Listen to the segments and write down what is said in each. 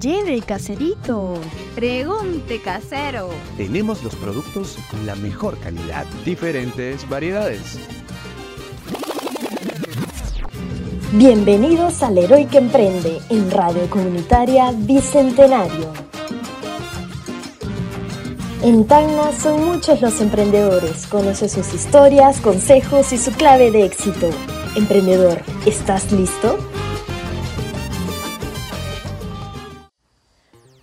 Lleve caserito. Pregunte casero. Tenemos los productos con la mejor calidad. Diferentes variedades. Bienvenidos al Héroe que Emprende en Radio Comunitaria Bicentenario. En Tacna son muchos los emprendedores. Conoce sus historias, consejos y su clave de éxito. Emprendedor, ¿estás listo?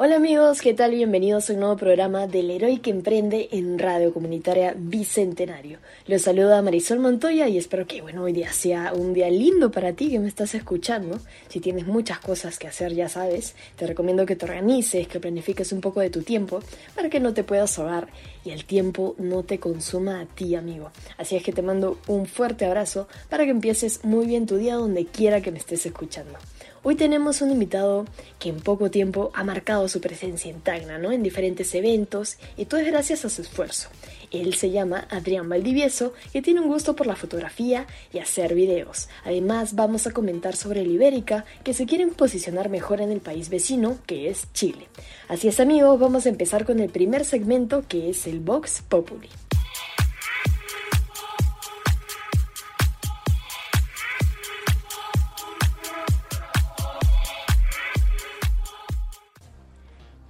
Hola amigos, ¿qué tal? Bienvenidos a un nuevo programa del Héroe que Emprende en Radio Comunitaria Bicentenario. Los saluda Marisol Montoya y espero que bueno, hoy día sea un día lindo para ti que me estás escuchando. Si tienes muchas cosas que hacer, ya sabes, te recomiendo que te organices, que planifiques un poco de tu tiempo para que no te puedas ahogar y el tiempo no te consuma a ti, amigo. Así es que te mando un fuerte abrazo para que empieces muy bien tu día donde quiera que me estés escuchando. Hoy tenemos un invitado que en poco tiempo ha marcado su presencia en Tacna, ¿no? En diferentes eventos y todo es gracias a su esfuerzo. Él se llama Adrián Valdivieso y tiene un gusto por la fotografía y hacer videos. Además, vamos a comentar sobre el Ibérica, que se quieren posicionar mejor en el país vecino, que es Chile. Así es, amigos, vamos a empezar con el primer segmento, que es el Vox Populi.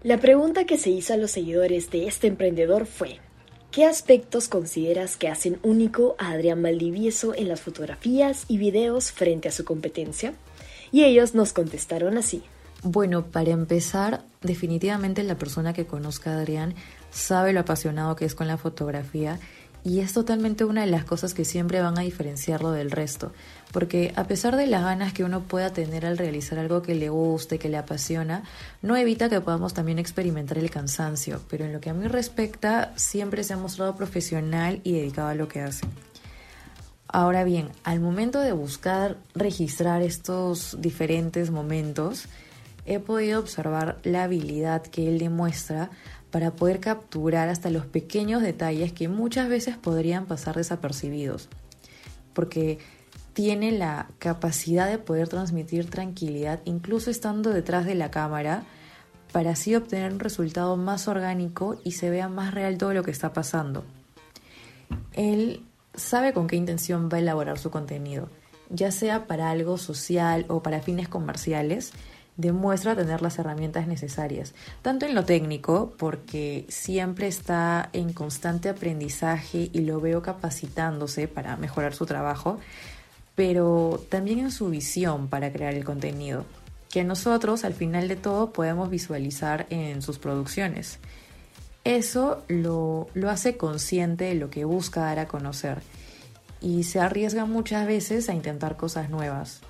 La pregunta que se hizo a los seguidores de este emprendedor fue, ¿qué aspectos consideras que hacen único a Adrián Valdivieso en las fotografías y videos frente a su competencia? Y ellos nos contestaron así. Bueno, para empezar, definitivamente la persona que conozca a Adrián sabe lo apasionado que es con la fotografía y es totalmente una de las cosas que siempre van a diferenciarlo del resto, porque a pesar de las ganas que uno pueda tener al realizar algo que le guste, que le apasiona, no evita que podamos también experimentar el cansancio, pero en lo que a mí respecta, siempre se ha mostrado profesional y dedicado a lo que hace. Ahora bien, al momento de buscar registrar estos diferentes momentos, he podido observar la habilidad que él demuestra para poder capturar hasta los pequeños detalles que muchas veces podrían pasar desapercibidos, porque tiene la capacidad de poder transmitir tranquilidad incluso estando detrás de la cámara para así obtener un resultado más orgánico y se vea más real todo lo que está pasando. Él sabe con qué intención va a elaborar su contenido, ya sea para algo social o para fines comerciales, demuestra tener las herramientas necesarias, tanto en lo técnico, porque siempre está en constante aprendizaje y lo veo capacitándose para mejorar su trabajo, pero también en su visión para crear el contenido, que nosotros al final de todo podemos visualizar en sus producciones. Eso lo, lo hace consciente de lo que busca dar a conocer y se arriesga muchas veces a intentar cosas nuevas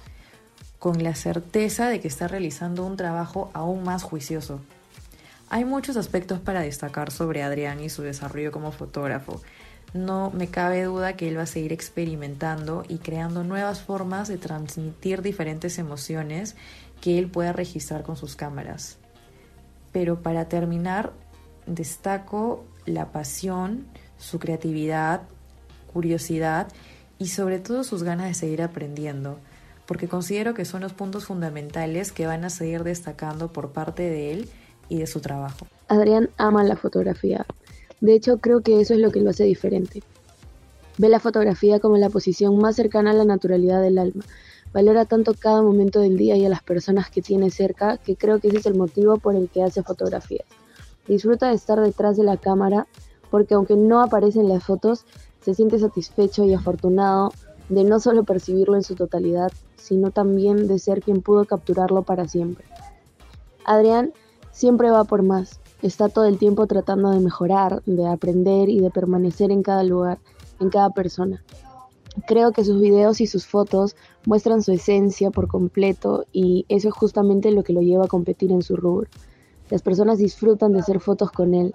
con la certeza de que está realizando un trabajo aún más juicioso. Hay muchos aspectos para destacar sobre Adrián y su desarrollo como fotógrafo. No me cabe duda que él va a seguir experimentando y creando nuevas formas de transmitir diferentes emociones que él pueda registrar con sus cámaras. Pero para terminar, destaco la pasión, su creatividad, curiosidad y sobre todo sus ganas de seguir aprendiendo porque considero que son los puntos fundamentales que van a seguir destacando por parte de él y de su trabajo. Adrián ama la fotografía. De hecho, creo que eso es lo que lo hace diferente. Ve la fotografía como la posición más cercana a la naturalidad del alma. Valora tanto cada momento del día y a las personas que tiene cerca que creo que ese es el motivo por el que hace fotografías. Disfruta de estar detrás de la cámara porque aunque no aparecen las fotos, se siente satisfecho y afortunado de no solo percibirlo en su totalidad, sino también de ser quien pudo capturarlo para siempre. Adrián siempre va por más, está todo el tiempo tratando de mejorar, de aprender y de permanecer en cada lugar, en cada persona. Creo que sus videos y sus fotos muestran su esencia por completo y eso es justamente lo que lo lleva a competir en su rubro. Las personas disfrutan de hacer fotos con él.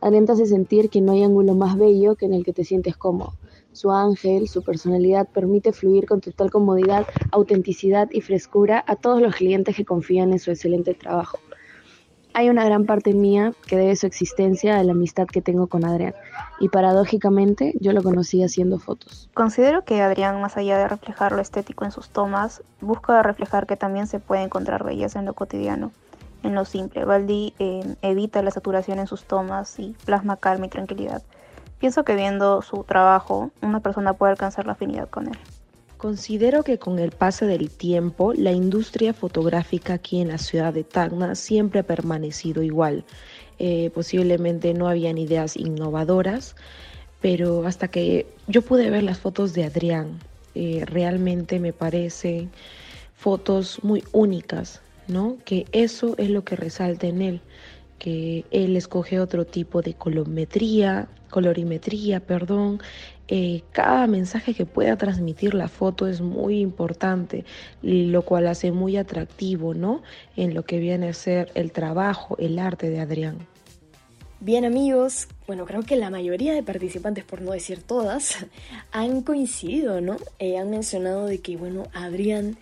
Te hace sentir que no hay ángulo más bello que en el que te sientes cómodo. Su ángel, su personalidad permite fluir con total comodidad, autenticidad y frescura a todos los clientes que confían en su excelente trabajo. Hay una gran parte mía que debe su existencia a la amistad que tengo con Adrián, y paradójicamente yo lo conocí haciendo fotos. Considero que Adrián, más allá de reflejar lo estético en sus tomas, busca reflejar que también se puede encontrar belleza en lo cotidiano, en lo simple. Baldi eh, evita la saturación en sus tomas y plasma calma y tranquilidad. Pienso que viendo su trabajo, una persona puede alcanzar la afinidad con él. Considero que con el paso del tiempo, la industria fotográfica aquí en la ciudad de Tacna siempre ha permanecido igual. Eh, posiblemente no habían ideas innovadoras, pero hasta que yo pude ver las fotos de Adrián, eh, realmente me parecen fotos muy únicas, ¿no? Que eso es lo que resalta en él, que él escoge otro tipo de colorimetría, colorimetría, perdón. Eh, cada mensaje que pueda transmitir la foto es muy importante, lo cual hace muy atractivo, ¿no? En lo que viene a ser el trabajo, el arte de Adrián. Bien amigos, bueno, creo que la mayoría de participantes, por no decir todas, han coincidido, ¿no? Eh, han mencionado de que, bueno, Adrián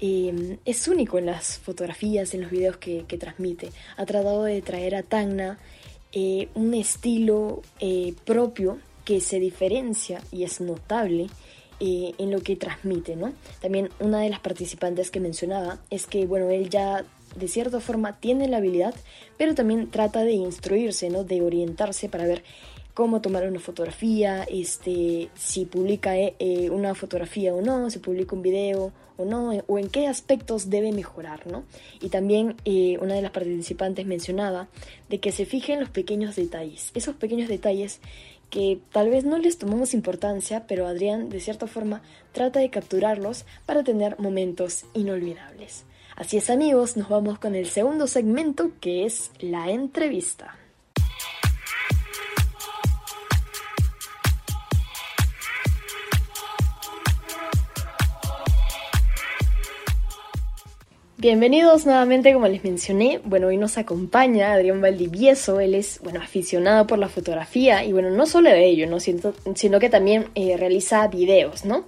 Em, es único en las fotografías, en los videos que, transmite. Ha tratado de traer a Tacna eh, un estilo propio que se diferencia y es notable eh, en lo que transmite, ¿no? También una de las participantes que mencionaba es que, bueno, él ya de cierta forma tiene la habilidad, pero también trata de instruirse, ¿no? De orientarse para ver cómo tomar una fotografía, este, si publica una fotografía o no, si publica un video o no, o en qué aspectos debe mejorar, ¿no? Y también eh, una de las participantes mencionaba de que se fijen los pequeños detalles, esos pequeños detalles que tal vez no les tomamos importancia, pero Adrián de cierta forma trata de capturarlos para tener momentos inolvidables. Así es amigos, nos vamos con el segundo segmento que es la entrevista. Bienvenidos nuevamente, como les mencioné. Bueno, hoy nos acompaña Adrián Valdivieso. Él es, bueno, aficionado por la fotografía y, bueno, no solo de ello, ¿no? sino, que también eh, realiza videos, ¿no?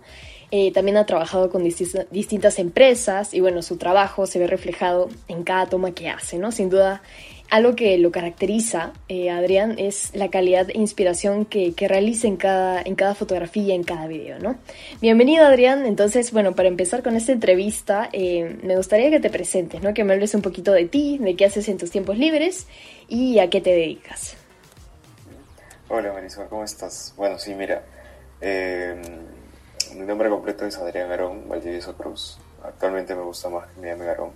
Eh, también ha trabajado con distintas empresas y, bueno, su trabajo se ve reflejado en cada toma que hace, ¿no? Sin duda algo que lo caracteriza, eh, Adrián, es la calidad de inspiración que, realiza en cada, en cada fotografía, en cada video, ¿no? Bienvenido, Adrián. Entonces, bueno, para empezar con esta entrevista, eh, me gustaría que te presentes, ¿no? Que me hables un poquito de ti, de qué haces en tus tiempos libres y a qué te dedicas. Hola, Marisol, ¿cómo estás? Bueno, sí, mira, em, mi nombre completo es Adrián Garón Valdivieso Cruz. Actualmente me gusta más que llame Garón,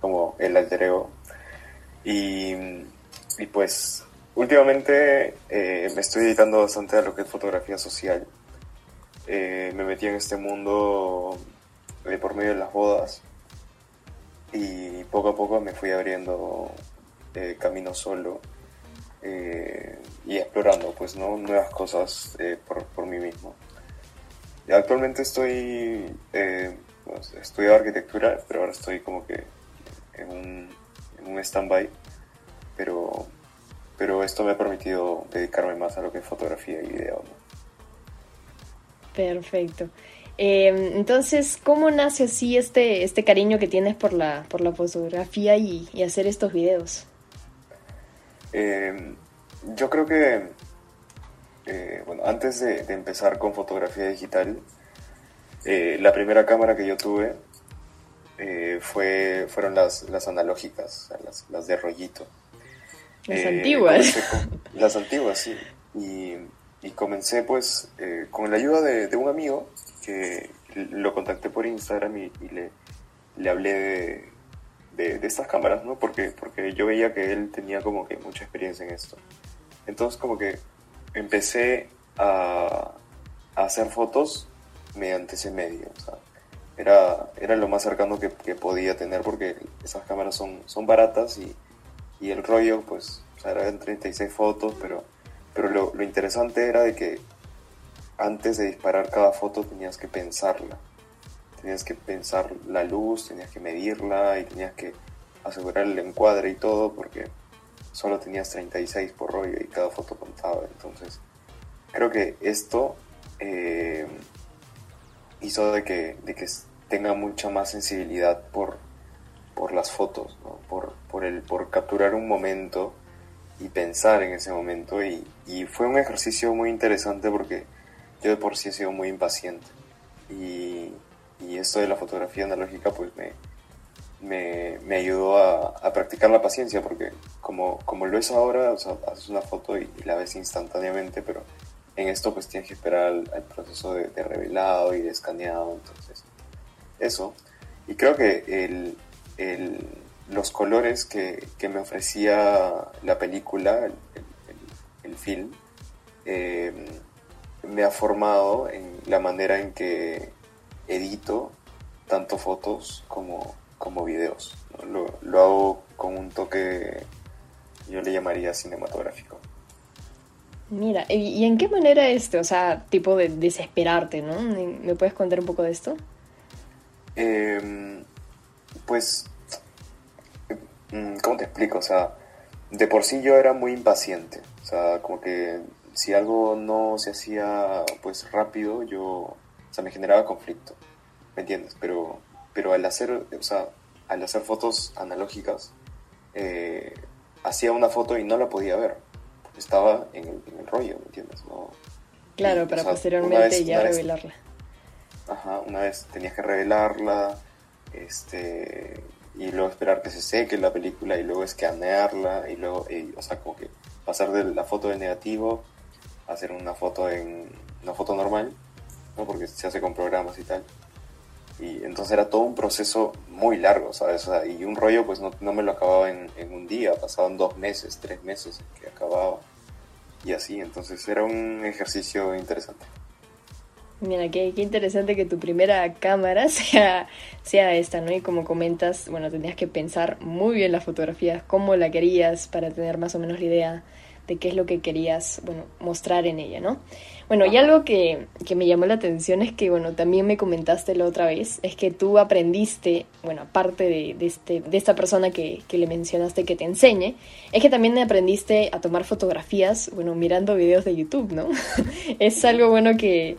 como el alter ego y, y pues últimamente eh, me estoy dedicando bastante a lo que es fotografía social. Eh, me metí en este mundo de por medio de las bodas y poco a poco me fui abriendo eh, camino solo y explorando pues no nuevas cosas por, por, mí mismo. Actualmente estoy pues, estudiando arquitectura, pero ahora estoy como que en un un stand-by, pero, pero esto me ha permitido dedicarme más a lo que es fotografía y video. Perfecto. Em, entonces, ¿cómo nace así este, este cariño que tienes por la, por la fotografía y, hacer estos videos? Em, yo creo que, eh, bueno, antes de, empezar con fotografía digital, eh, la primera cámara que yo tuve eh, fue, fueron las, las analógicas, las, las de rollito. Las eh, antiguas. las antiguas, sí. Y, y comencé pues eh, con la ayuda de, un amigo que lo contacté por Instagram y, le, le hablé de, de, estas cámaras, ¿no? Porque, porque yo veía que él tenía como que mucha experiencia en esto. Entonces como que empecé a, a hacer fotos mediante ese medio, o sea, era, era lo más cercano que, podía tener porque esas cámaras son, son baratas y, y el rollo, pues, o sea, eran 36 fotos, pero, pero lo, lo, interesante era de que antes de disparar cada foto tenías que pensarla. Tenías que pensar la luz, tenías que medirla y tenías que asegurar el encuadre y todo porque solo tenías 36 por rollo y cada foto contaba. Entonces, creo que esto eh, hizo de que, de que tenga mucha más sensibilidad por, por las fotos, por, por, el, por capturar un momento y pensar en ese momento. Y, y, fue un ejercicio muy interesante porque yo de por sí he sido muy impaciente. Y, y esto de la fotografía analógica pues me, me, me ayudó a, a, practicar la paciencia, porque como, como lo es ahora, o sea, haces una foto y, la ves instantáneamente, pero en esto pues tienes que esperar al, proceso de, revelado y de escaneado, entonces eso. Y creo que el, el, los colores que, que, me ofrecía la película, el, el film, eh, me ha formado en la manera en que edito tanto fotos como, como videos. Lo, lo, hago con un toque, yo le llamaría cinematográfico. Mira, ¿y en qué manera este, o sea, tipo de desesperarte, ¿no? ¿Me puedes contar un poco de esto? Em, pues, mm, ¿cómo te explico? O sea, de por sí yo era muy impaciente. O sea, como que si algo no se hacía pues rápido, yo, o sea, me generaba conflicto. ¿Me entiendes? Pero, pero al hacer, o sea, al hacer fotos analógicas, eh, hacía una foto y no la podía ver. Estaba en el, rollo, ¿me entiendes? claro, para posteriormente ya revelarla. ajá, una vez tenías que revelarla, este, y luego esperar que se seque la película y luego escanearla y luego, o sea, como que pasar de la foto de negativo a hacer una foto en una foto normal, ¿no? Porque se hace con programas y tal. Y entonces era todo un proceso muy largo, ¿sabes? y un rollo pues no, no me lo acababa en, en, un día, pasaban dos meses, tres meses que acababa. Y así, entonces era un ejercicio interesante. Mira, qué, qué, interesante que tu primera cámara sea, sea esta, ¿no? Y como comentas, bueno, tenías que pensar muy bien las fotografías, cómo la querías para tener más o menos la idea de qué es lo que querías, bueno, mostrar en ella, ¿no? Bueno, y algo que, que, me llamó la atención es que, bueno, también me comentaste la otra vez, es que tú aprendiste, bueno, aparte de, de, este, de esta persona que, que, le mencionaste que te enseñe, es que también aprendiste a tomar fotografías, bueno, mirando videos de YouTube, ¿no? es algo bueno que,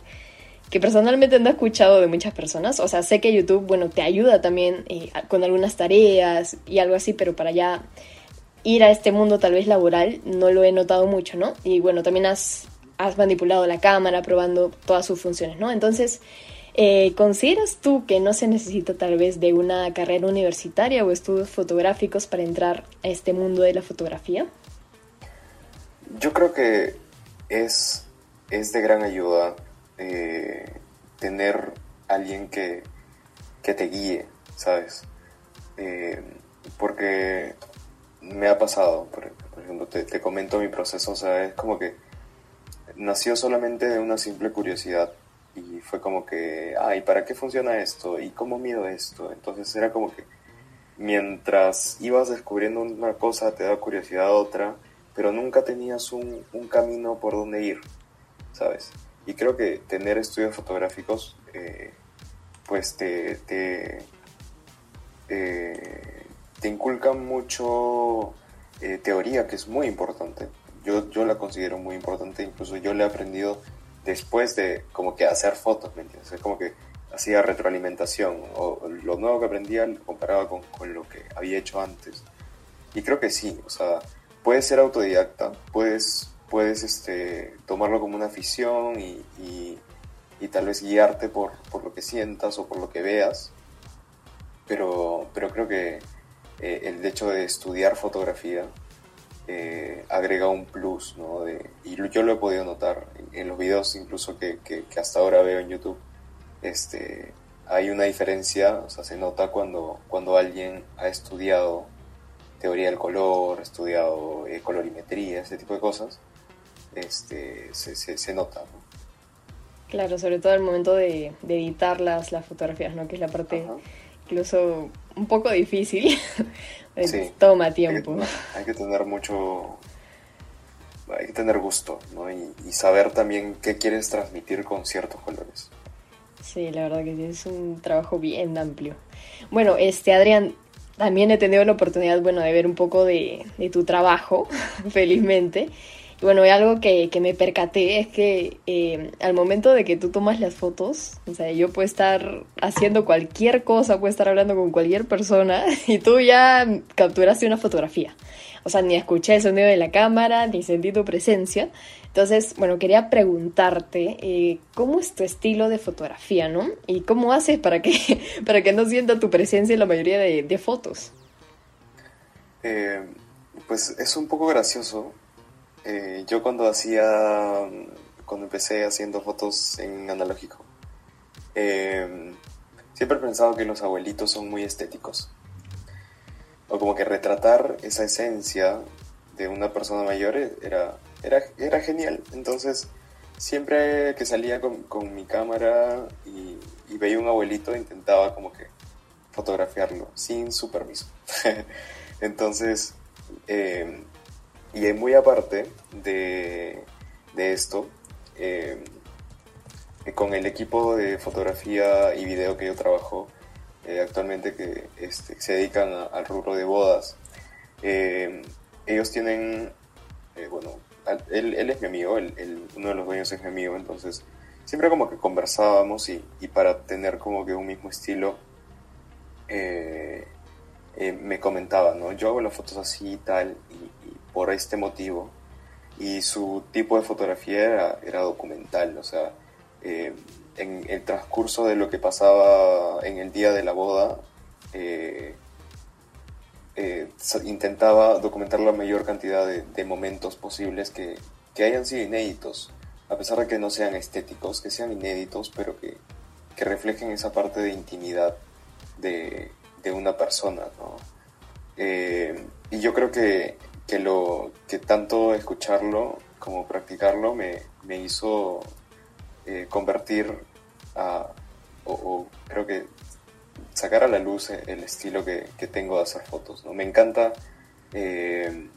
que personalmente no he escuchado de muchas personas, o sea, sé que YouTube, bueno, te ayuda también eh, con algunas tareas y algo así, pero para ya ir a este mundo tal vez laboral no lo he notado mucho, ¿no? Y bueno, también has has manipulado la cámara probando todas sus funciones, ¿no? Entonces, eh, ¿consideras tú que no se necesita tal vez de una carrera universitaria o estudios fotográficos para entrar a este mundo de la fotografía? Yo creo que es, es de gran ayuda eh, tener alguien que, que, te guíe, ¿sabes? Eh, porque me ha pasado, por, ejemplo, te, te, comento mi proceso, o sea, es como que nació solamente de una simple curiosidad y fue como que, ay, ¿para qué funciona esto? ¿Y cómo mido esto? Entonces era como que mientras ibas descubriendo una cosa te da curiosidad otra, pero nunca tenías un, camino por donde ir, ¿sabes? Y creo que tener estudios fotográficos, eh, pues te, te inculcan mucho eh, teoría, que es muy importante yo, yo la considero muy importante, incluso yo le he aprendido después de como que hacer fotos, ¿me entiendes? Es como que hacía retroalimentación, o lo nuevo que aprendía lo comparaba con, con, lo que había hecho antes. Y creo que sí, o sea, puedes ser autodidacta, puedes, puedes este, tomarlo como una afición y, y, tal vez guiarte por, por, lo que sientas o por lo que veas, pero, pero creo que eh, el hecho de estudiar fotografía eh, agrega un plus, ¿no? De, y yo lo he podido notar en, los videos incluso que, que, hasta ahora veo en YouTube, este, hay una diferencia, o sea, se nota cuando, cuando alguien ha estudiado teoría del color, estudiado eh, colorimetría, ese tipo de cosas, este, se, se, nota, Claro, sobre todo el momento de, de editar las, las fotografías, ¿no? Que es la parte incluso un poco difícil, toma tiempo. Hay que, tener mucho, hay que tener gusto, ¿no? Y, saber también qué quieres transmitir con ciertos colores. Sí, la verdad que es un trabajo bien amplio. Bueno, este Adrián, también he tenido la oportunidad, bueno, de ver un poco de, de tu trabajo, felizmente. Bueno, algo que, que me percaté es que eh, al momento de que tú tomas las fotos, o sea, yo puedo estar haciendo cualquier cosa, puedo estar hablando con cualquier persona y tú ya capturaste una fotografía. O sea, ni escuché el sonido de la cámara, ni sentí tu presencia. Entonces, bueno, quería preguntarte, eh, ¿cómo es tu estilo de fotografía, no? ¿Y cómo haces para que, para que no sienta tu presencia en la mayoría de, de fotos? Eh, pues es un poco gracioso. Eh, yo cuando hacía, cuando empecé haciendo fotos en analógico, eh, siempre he pensado que los abuelitos son muy estéticos. O como que retratar esa esencia de una persona mayor era, era, era genial. Entonces, siempre que salía con, con mi cámara y, y veía un abuelito, intentaba como que fotografiarlo sin su permiso. Entonces, eh, y muy aparte de, de esto, eh, con el equipo de fotografía y video que yo trabajo eh, actualmente, que este, se dedican al rubro de bodas, eh, ellos tienen, eh, bueno, él, él es mi amigo, él- él- uno de los dueños es mi amigo, entonces siempre como que conversábamos y, y para tener como que un mismo estilo, me comentaba, ¿no? Yo hago las fotos así y tal, por este motivo. Y su tipo de fotografía era, era documental, o sea, eh, en el transcurso de lo que pasaba en el día de la boda, eh, eh, intentaba documentar la mayor cantidad de, de momentos posibles que, que hayan sido inéditos, a pesar de que no sean estéticos, que sean inéditos, pero que, que reflejen esa parte de intimidad de, de una persona, ¿no? Eh, y yo creo que, que, lo, que tanto escucharlo como practicarlo me, me hizo eh, convertir a, o, creo que sacar a la luz el estilo que, tengo de hacer fotos, ¿no? Me encanta eh,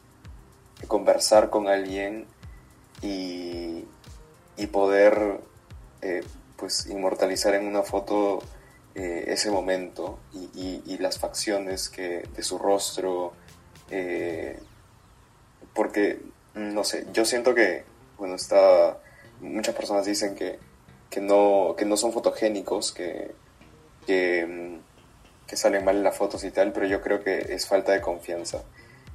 conversar con alguien y, y poder eh, pues inmortalizar en una foto ese momento y, y- las facciones que, de su rostro, porque, no sé, yo siento que, bueno, está, muchas personas dicen que, que, no, que no son fotogénicos, que, que, mm, que salen mal en las fotos y tal, pero yo creo que es falta de confianza.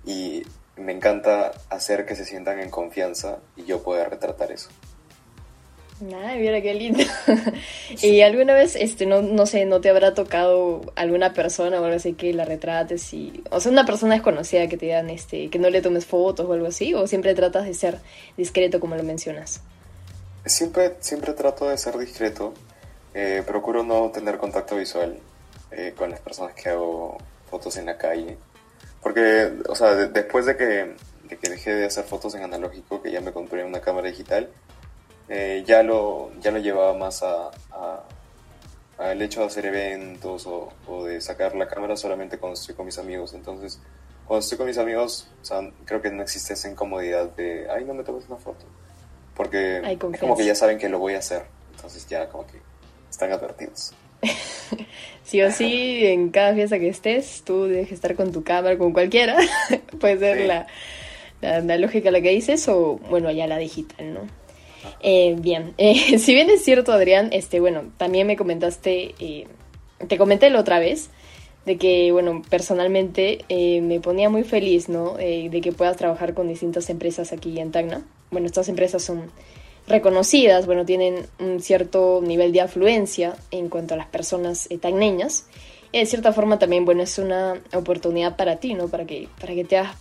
Y me encanta hacer que se sientan en confianza y yo poder retratar eso. Ay, mira qué lindo. ¿Y alguna vez, este, no, no sé, no te habrá tocado alguna persona o algo así que la retrates y, o sea, una persona desconocida que te digan, este, que no le tomes fotos o algo así, o siempre tratas de ser discreto como lo mencionas? Siempre, siempre trato de ser discreto, eh, procuro no tener contacto visual eh, con las personas que hago fotos en la calle, porque, o sea, de- después de que, de que dejé de hacer fotos en analógico, que ya me compré una cámara digital, eh, ya, lo, ya lo llevaba más a, a- al hecho de hacer eventos o, o de sacar la cámara solamente cuando estoy con mis amigos. Entonces, cuando estoy con mis amigos, o sea, creo que no existe esa incomodidad de, ay, no me tomes una foto. Porque Hay es como que ya saben que lo voy a hacer. Entonces ya como que están advertidos. Sí o sí, en cada fiesta que estés, tú debes estar con tu cámara, con cualquiera. Puede ser Sí. la, la analógica la que dices o, bueno, ya la digital, ¿no? Eh, bien, Eh, si bien es cierto, Adrián, este, bueno, también me comentaste, eh, te comenté la otra vez, de que, bueno, personalmente eh, me ponía muy feliz, ¿no? De que puedas trabajar con distintas empresas aquí en Tacna. Bueno, estas empresas son reconocidas, bueno, tienen un cierto nivel de afluencia en cuanto a las personas tacneñas. Y de cierta forma también, bueno, es una oportunidad para ti, ¿no? Para que, para que te hagas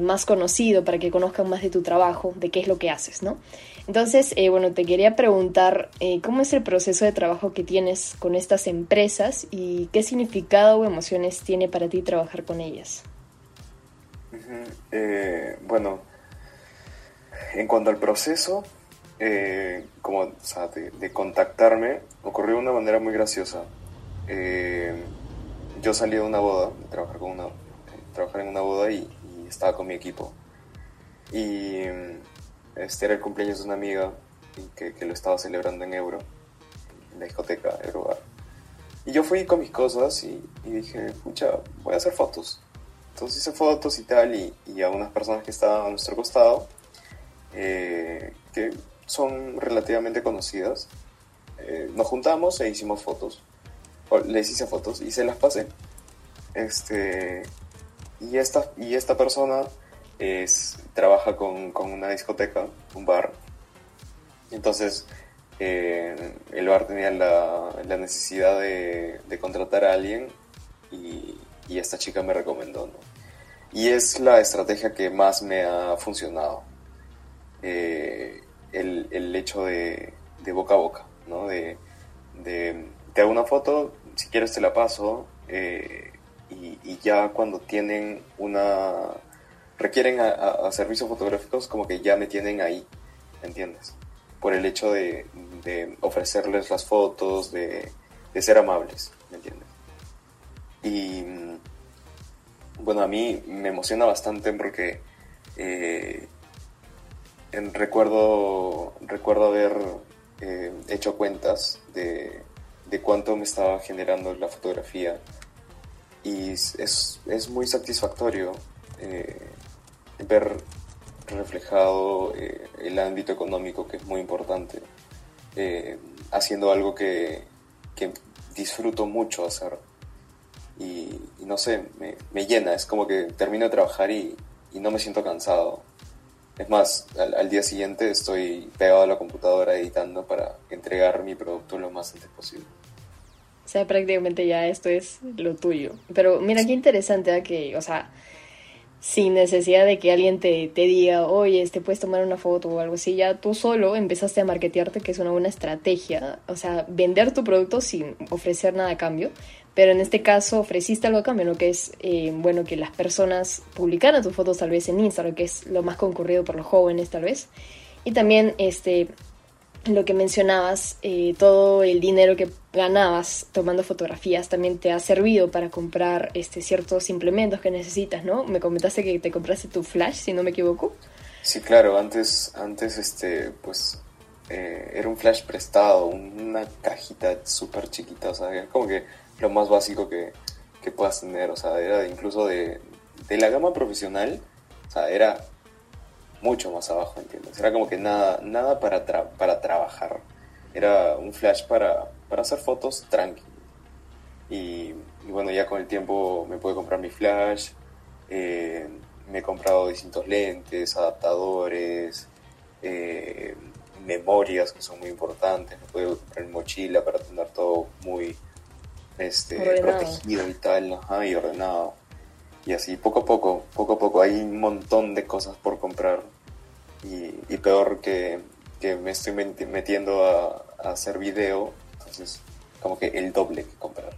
más conocido, para que conozcan más de tu trabajo, de qué es lo que haces, ¿no? Entonces, eh, bueno, te quería preguntar eh, cómo es el proceso de trabajo que tienes con estas empresas y qué significado o emociones tiene para ti trabajar con ellas. Eh, bueno, en cuanto al proceso, eh, como o sea, de, contactarme, ocurrió de una manera muy graciosa. Eh, yo salí de una boda, de trabajar, con una, trabajar en una boda y, y estaba con mi equipo. Y este era el cumpleaños de una amiga que, que lo estaba celebrando en Euro, en la discoteca Eurobar. Y yo fui con mis cosas y, y dije, pucha, voy a hacer fotos. Entonces hice fotos y tal, y, y a unas personas que estaban a nuestro costado, eh, que son relativamente conocidas. Eh, nos juntamos e hicimos fotos. O les hice fotos y se las pasé. Este, y, esta, y esta persona trabaja con, con una discoteca, un bar. Entonces, eh, el bar tenía la, la necesidad de, de, contratar a alguien y, esta chica me recomendó. Y es la estrategia que más me ha funcionado. Eh, el, el, hecho de, de, boca a boca, ¿no? De, te hago una foto, si quieres te la paso, eh, y, ya cuando tienen una... requieren a, a, a, servicios fotográficos, como que ya me tienen ahí, ¿entiendes? Por el hecho de, ofrecerles las fotos, de, ser amables, ¿me entiendes? Y bueno, a mí me emociona bastante porque eh, recuerdo, recuerdo haber eh, hecho cuentas de, de, cuánto me estaba generando la fotografía y es, es muy satisfactorio eh, ver reflejado eh, el ámbito económico que es muy importante eh, haciendo algo que, que, disfruto mucho hacer y, y no sé, me, me, llena, es como que termino de trabajar y, y no me siento cansado. Es más, al, al, día siguiente estoy pegado a la computadora editando para entregar mi producto lo más antes posible. O sea, prácticamente ya esto es lo tuyo. Pero mira qué interesante ¿eh? que, o sea, sin necesidad de que alguien te, te diga, oye, te puedes tomar una foto o algo así, ya tú solo empezaste a marketearte, que es una buena estrategia. O sea, vender tu producto sin ofrecer nada a cambio. Pero en este caso ofreciste algo a cambio, ¿no? Que es, eh, bueno, que las personas publicaran tus fotos tal vez en Instagram, que es lo más concurrido por los jóvenes tal vez. Y también, este, lo que mencionabas, eh, todo el dinero que ganabas tomando fotografías también te ha servido para comprar este, ciertos implementos que necesitas, ¿no? Me comentaste que te compraste tu flash, si no me equivoco. Sí, claro, antes, antes este, pues, eh, era un flash prestado, una cajita súper chiquita, o sea, como que lo más básico que, que puedas tener, o sea, era incluso de, de la gama profesional, o sea, era mucho más abajo, ¿entiendes? Era como que nada, nada para, tra para trabajar. Era un flash para, para hacer fotos tranqui. Y, y, bueno, ya con el tiempo me pude comprar mi flash. Eh, me he comprado distintos lentes, adaptadores, eh, memorias que son muy importantes. Me pude comprar mi mochila para tener todo muy este, protegido y tal, ajá, y ordenado. Y así, poco a poco, poco a poco, hay un montón de cosas por comprar. Y, y peor que, que, me estoy metiendo a, a, hacer video, entonces como que el doble que comprar.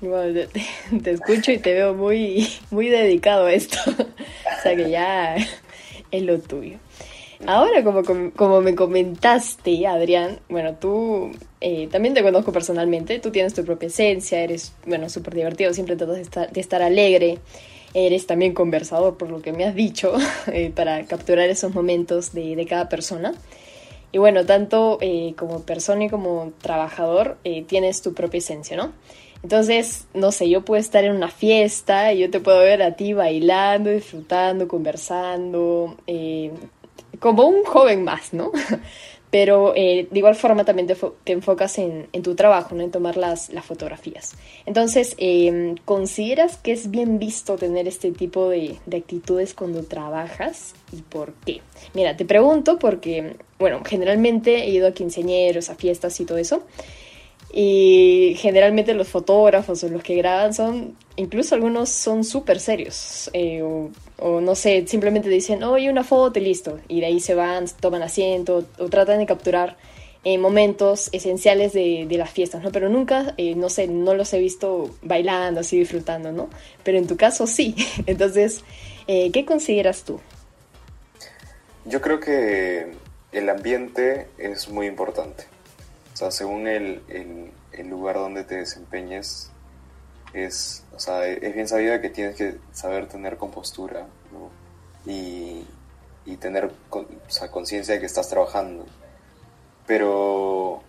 Bueno, te, te, escucho y te veo muy, muy dedicado a esto. o sea que ya es lo tuyo. Ahora, como, como me comentaste, Adrián, bueno, tú eh, también te conozco personalmente, tú tienes tu propia esencia, eres, bueno, súper divertido, siempre tratas de estar, de estar alegre, eres también conversador, por lo que me has dicho, eh, para capturar esos momentos de, de, cada persona. Y bueno, tanto eh, como persona y como trabajador, eh, tienes tu propia esencia, ¿no? Entonces, no sé, yo puedo estar en una fiesta y yo te puedo ver a ti bailando, disfrutando, conversando, eh, como un joven más, ¿no? Pero eh, de igual forma también te, enfocas en, en, tu trabajo, ¿no? En tomar las, las fotografías. Entonces, eh, ¿consideras que es bien visto tener este tipo de, de, actitudes cuando trabajas? ¿Y por qué? Mira, te pregunto porque, bueno, generalmente he ido a quinceañeros, a fiestas y todo eso. Y generalmente los fotógrafos o los que graban son, incluso algunos son súper serios. Eh, o, no sé, simplemente dicen, oye, una foto y listo. Y de ahí se van, toman asiento o tratan de capturar eh, momentos esenciales de, de, las fiestas, ¿no? Pero nunca, eh, no sé, no los he visto bailando, así disfrutando, ¿no? Pero en tu caso sí. Entonces, eh, ¿qué consideras tú? Yo creo que el ambiente es muy importante. Sea, según el, el, el lugar donde te desempeñes, es, o sea, es bien sabido que tienes que saber tener compostura ¿no? y, y, tener o sea, conciencia de que estás trabajando. Pero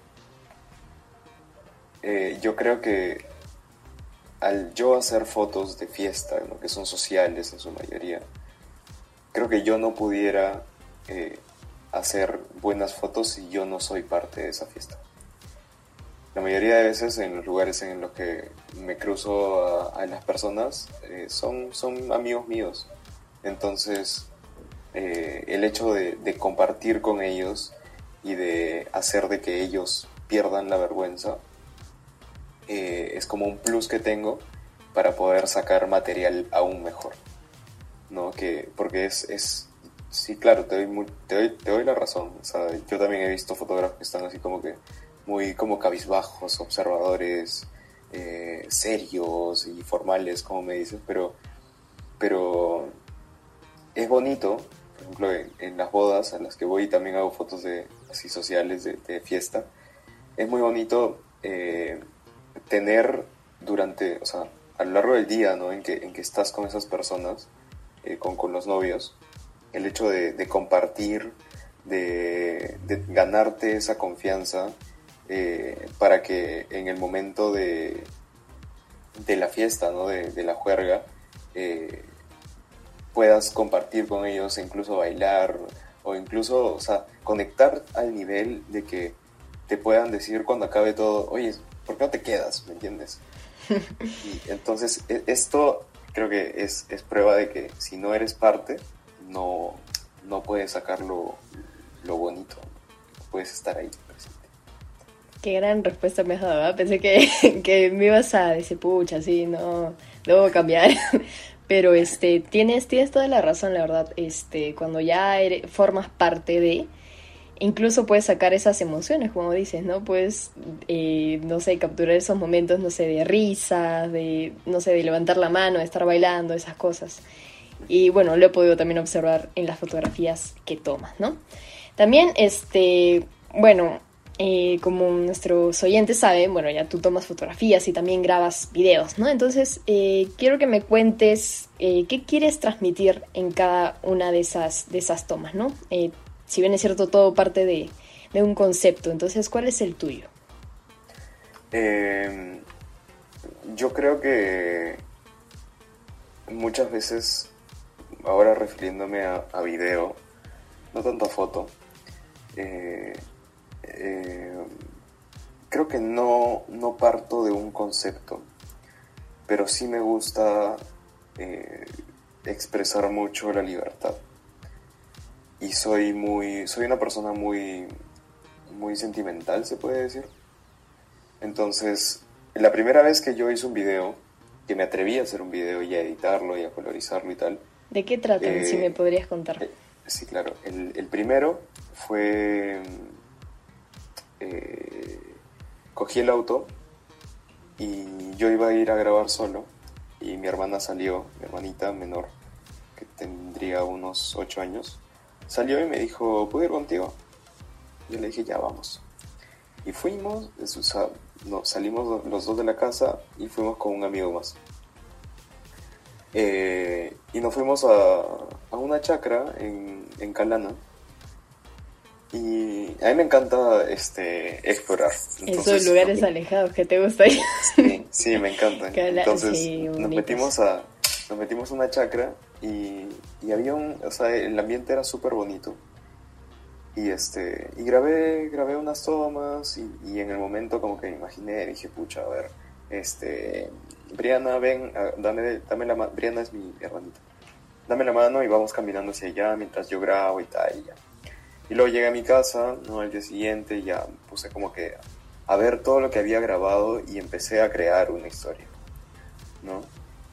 eh, yo creo que al yo hacer fotos de fiesta, ¿no? que son sociales en su mayoría, creo que yo no pudiera eh, hacer buenas fotos si yo no soy parte de esa fiesta. La mayoría de veces en los lugares en los que me cruzo a, las personas eh, son, son amigos míos. Entonces, eh, el hecho de, compartir con ellos y de hacer de que ellos pierdan la vergüenza es como un plus que tengo para poder sacar material aún mejor. ¿no? Que, porque es, es, sí, claro, te doy, te, doy, te doy la razón. O sea, yo también he visto fotógrafos que están así como que muy como cabizbajos, observadores, eh, serios y formales, como me dices, pero, pero es bonito, por ejemplo, en, las bodas a las que voy también hago fotos de así sociales de, fiesta, es muy bonito eh, tener durante, o sea, a lo largo del día, ¿no? En que, en que estás con esas personas, eh, con, con, los novios, el hecho de, de compartir, de, de, ganarte esa confianza eh, para que en el momento de, de la fiesta, ¿no? de, la juerga, eh, puedas compartir con ellos, incluso bailar o incluso, o sea, conectar al nivel de que te puedan decir cuando acabe todo, oye, ¿por qué no te quedas? ¿Me entiendes? y entonces, e, esto creo que es, es, prueba de que si no eres parte, no, no puedes sacar lo, bonito, puedes estar ahí. Qué gran respuesta me has dado, pensé que, que, me ibas a decir, pucha, sí, no, debo cambiar. Pero este, tienes, tienes toda la razón, la verdad, este, cuando ya formas parte de, incluso puedes sacar esas emociones, como dices, ¿no? Puedes, eh, no sé, capturar esos momentos, no sé, de risa, de, no sé, de levantar la mano, de estar bailando, esas cosas. Y bueno, lo he podido también observar en las fotografías que tomas, ¿no? También, este, bueno, eh, como nuestros oyentes saben, bueno, ya tú tomas fotografías y también grabas videos, ¿no? Entonces, eh, quiero que me cuentes qué quieres transmitir en cada una de esas, de esas tomas, ¿no? si bien es cierto, todo parte de, un concepto. Entonces, ¿cuál es el tuyo? Em, yo creo que muchas veces, ahora refiriéndome a, video, no tanto a foto, eh, em, creo que no, no parto de un concepto, pero sí me gusta eh, expresar mucho la libertad. Y soy muy soy una persona muy muy sentimental se puede decir. Entonces la primera vez que yo hice un video que me atreví a hacer un video y a editarlo y a colorizarlo y tal de qué trata si me eh, podrías contar. eh, sí claro. El, primero fue eh, cogí el auto y yo iba a ir a grabar solo y mi hermana salió mi hermanita menor que tendría unos ocho años salió y me dijo, ¿puedo ir contigo? Yo le dije, ya vamos. Y fuimos, no, salimos los dos de la casa y fuimos con un amigo más. Eh, y nos fuimos a, a una chacra en, en, Calana. Y a mí me encanta este, explorar. Esos lugares alejados que te gusta ir. Sí, sí me encantan. Entonces nos metimos a nos metimos a una chacra y, y había un, o sea, el ambiente era súper bonito. Y este, y grabé, grabé unas tomas y, y, en el momento como que me imaginé, dije, pucha, a ver, este, Briana, ven, dame, dame la mano, Briana es mi hermanita, dame la mano y vamos caminando hacia allá mientras yo grabo y tal, y ya. Y luego llegué a mi casa, ¿no? Al día siguiente ya puse como que a ver todo lo que había grabado y empecé a crear una historia, ¿no?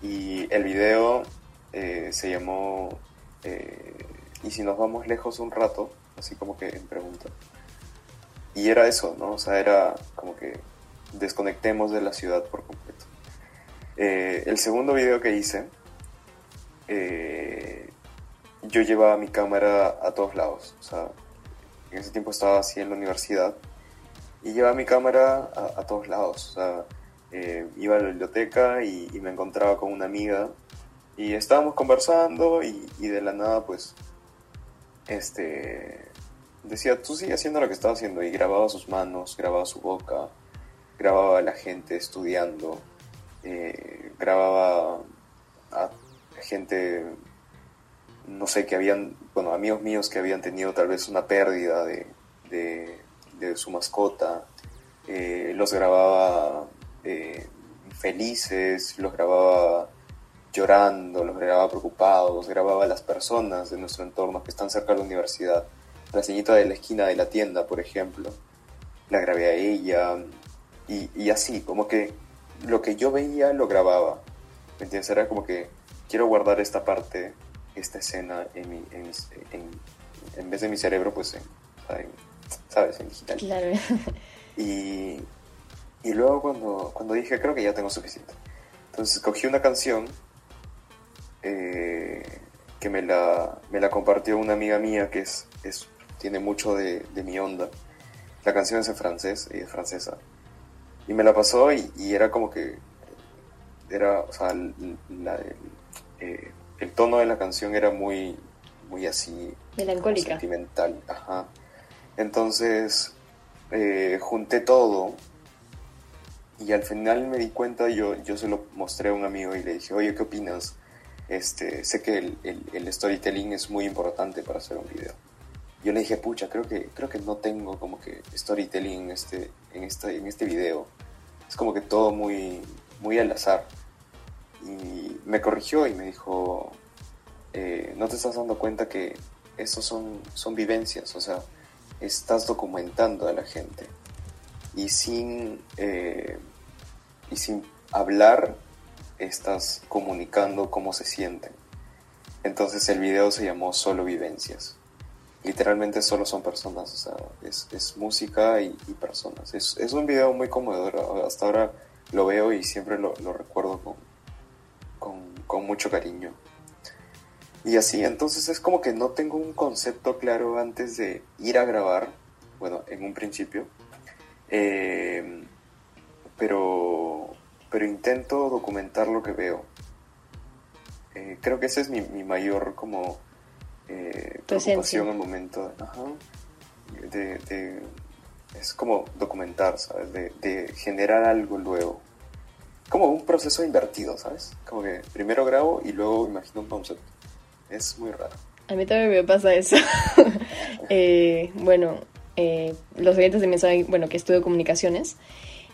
Y el video eh, se llamó eh, ¿Y si nos vamos lejos un rato? Así como que en pregunta. Y era eso, ¿no? O sea, era como que desconectemos de la ciudad por completo. Eh, el segundo video que hice, yo llevaba mi cámara a todos lados. O sea, en ese tiempo estaba así en la universidad y llevaba mi cámara a, todos lados. O sea, iba a la biblioteca y, y, me encontraba con una amiga y estábamos conversando y, de la nada, pues, este, decía, tú sigue haciendo lo que estaba haciendo. Y grababa sus manos, grababa su boca, grababa a la gente estudiando, eh, grababa a gente, no sé, que habían, bueno, amigos míos que habían tenido tal vez una pérdida de, de, su mascota, eh, los grababa eh, felices, los grababa llorando, los grababa preocupados, grababa a las personas de nuestro entorno que están cerca de la universidad. La señita de la esquina de la tienda, por ejemplo, la grabé a ella y, y así, como que lo que yo veía lo grababa. ¿Me entiendes? Era como que quiero guardar esta parte, esta escena en, mi, en, en, en vez de mi cerebro, pues en, ¿sabes? En digital. Claro. Y, y luego cuando, cuando dije, creo que ya tengo suficiente. Entonces cogí una canción eh, que me la, me la compartió una amiga mía que es, es tiene mucho de, de, mi onda. La canción es en francés, y es francesa. Y me la pasó y, y era como que, era, o sea, la, el, eh, el, tono de la canción era muy, muy así. Melancólica. Sentimental, ajá. Entonces, eh, junté todo y al final me di cuenta, yo, yo se lo mostré a un amigo y le dije, oye, ¿qué opinas? Este, sé que el, el, storytelling es muy importante para hacer un video. Yo le dije, pucha, creo que, creo que no tengo como que storytelling en este, en, este, en este video. Es como que todo muy, muy al azar. Y me corrigió y me dijo, eh, ¿no te estás dando cuenta que estos son, son vivencias? O sea, estás documentando a la gente. Y sin, eh, y sin hablar, estás comunicando cómo se sienten. Entonces el video se llamó Solo Vivencias. Literalmente solo son personas, o sea, es, es música y, personas. Es, es, un video muy conmovedor, hasta ahora lo veo y siempre lo, lo recuerdo con, con, mucho cariño. Y así, entonces es como que no tengo un concepto claro antes de ir a grabar, bueno, en un principio, eh, pero pero intento documentar lo que veo. Eh, creo que ese es mi, mayor como eh, preocupación al momento. de, es como documentar, ¿sabes? De, generar algo luego. Como un proceso invertido, ¿sabes? Como que primero grabo y luego imagino un concepto. Es muy raro. A mí también me pasa eso. Eh, bueno, los oyentes también saben, bueno, que estudio comunicaciones.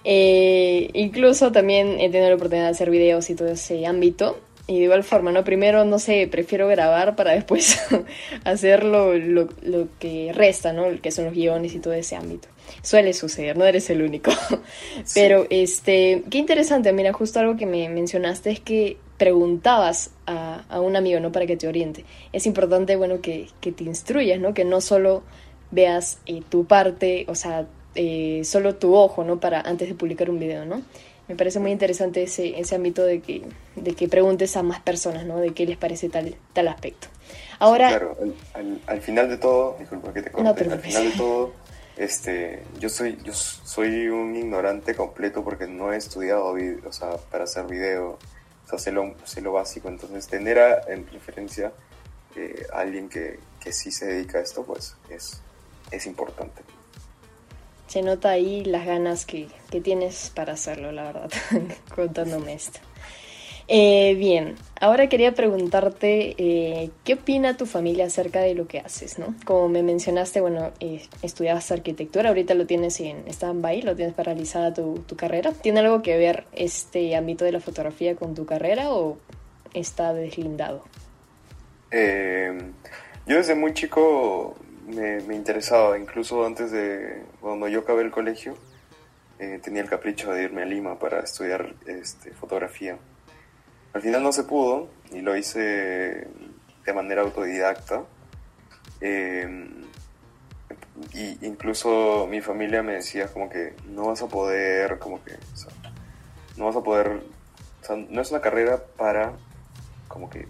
Eh, incluso también he tenido la oportunidad de hacer videos y todo ese ámbito. Y de igual forma, ¿no? Primero, no sé, prefiero grabar para después hacer lo, lo, que resta, ¿no? Que son los guiones y todo ese ámbito. Suele suceder, no eres el único. Pero, este, qué interesante, mira, justo algo que me mencionaste es que preguntabas a, a un amigo, ¿no? Para que te oriente. Es importante, bueno, que, que te instruyas, ¿no? Que no solo veas eh, tu parte, o sea, eh, solo tu ojo, ¿no? Para antes de publicar un video, ¿no? Me parece muy interesante ese, ese ámbito de que, de que preguntes a más personas, ¿no? De qué les parece tal, tal aspecto. Ahora... claro, al, final de todo, disculpa que te corte, al final de todo, este, yo soy, yo soy un ignorante completo porque no he estudiado o para hacer video, o sea, sé lo, sé lo básico, entonces tener a, en referencia eh, a alguien que, que sí se dedica a esto, pues es, es importante se nota ahí las ganas que, tienes para hacerlo, la verdad, contándome esto. Eh, bien, ahora quería preguntarte eh, qué opina tu familia acerca de lo que haces, ¿no? Como me mencionaste, bueno, eh, estudiabas arquitectura, ahorita lo tienes en stand-by, lo tienes paralizada tu, tu, carrera. ¿Tiene algo que ver este ámbito de la fotografía con tu carrera o está deslindado? yo desde muy chico me, me, interesaba, incluso antes de cuando yo acabé el colegio, eh, tenía el capricho de irme a Lima para estudiar este, fotografía. Al final no se pudo y lo hice de manera autodidacta. Eh, incluso mi familia me decía como que no vas a poder, como que, no vas a poder, o sea, no es una carrera para como que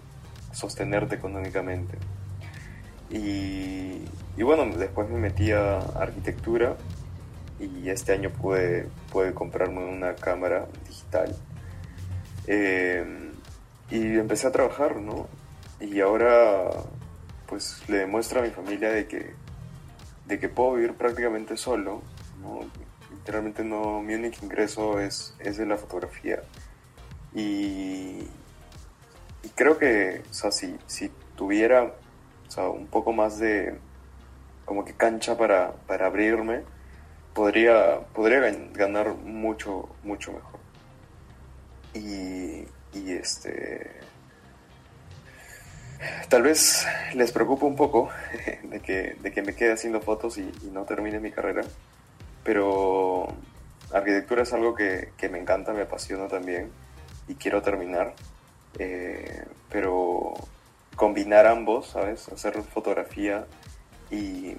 sostenerte económicamente. Y, y bueno, después me metí a arquitectura y este año pude, pude comprarme una cámara digital. Eh, y empecé a trabajar, ¿no? Y ahora pues le demuestro a mi familia de que, de que puedo vivir prácticamente solo, ¿no? Literalmente no, mi único ingreso es, es de la fotografía. Y, y creo que, o sea, si, si tuviera un poco más de como que cancha para, para abrirme, podría, podría ganar mucho, mucho mejor. Y, y este tal vez les preocupa un poco de que, de que me quede haciendo fotos y, no termine mi carrera, pero arquitectura es algo que, que, me encanta, me apasiona también y quiero terminar, eh, pero combinar ambos, ¿sabes? Hacer fotografía y,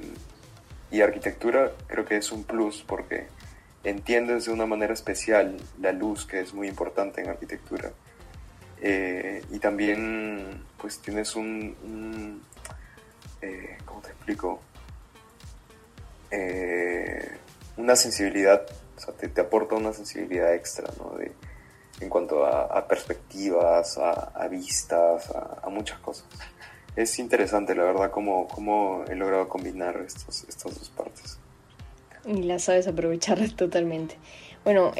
y arquitectura creo que es un plus porque entiendes de una manera especial la luz que es muy importante en arquitectura. Eh, y también pues tienes un, eh, ¿cómo te explico? Eh, una sensibilidad, sea, te, aporta una sensibilidad extra, ¿no? De, en cuanto a, perspectivas, a, vistas, a, muchas cosas. Es interesante, la verdad, cómo, cómo he logrado combinar estos, estas dos partes. Y la sabes aprovechar totalmente. Bueno,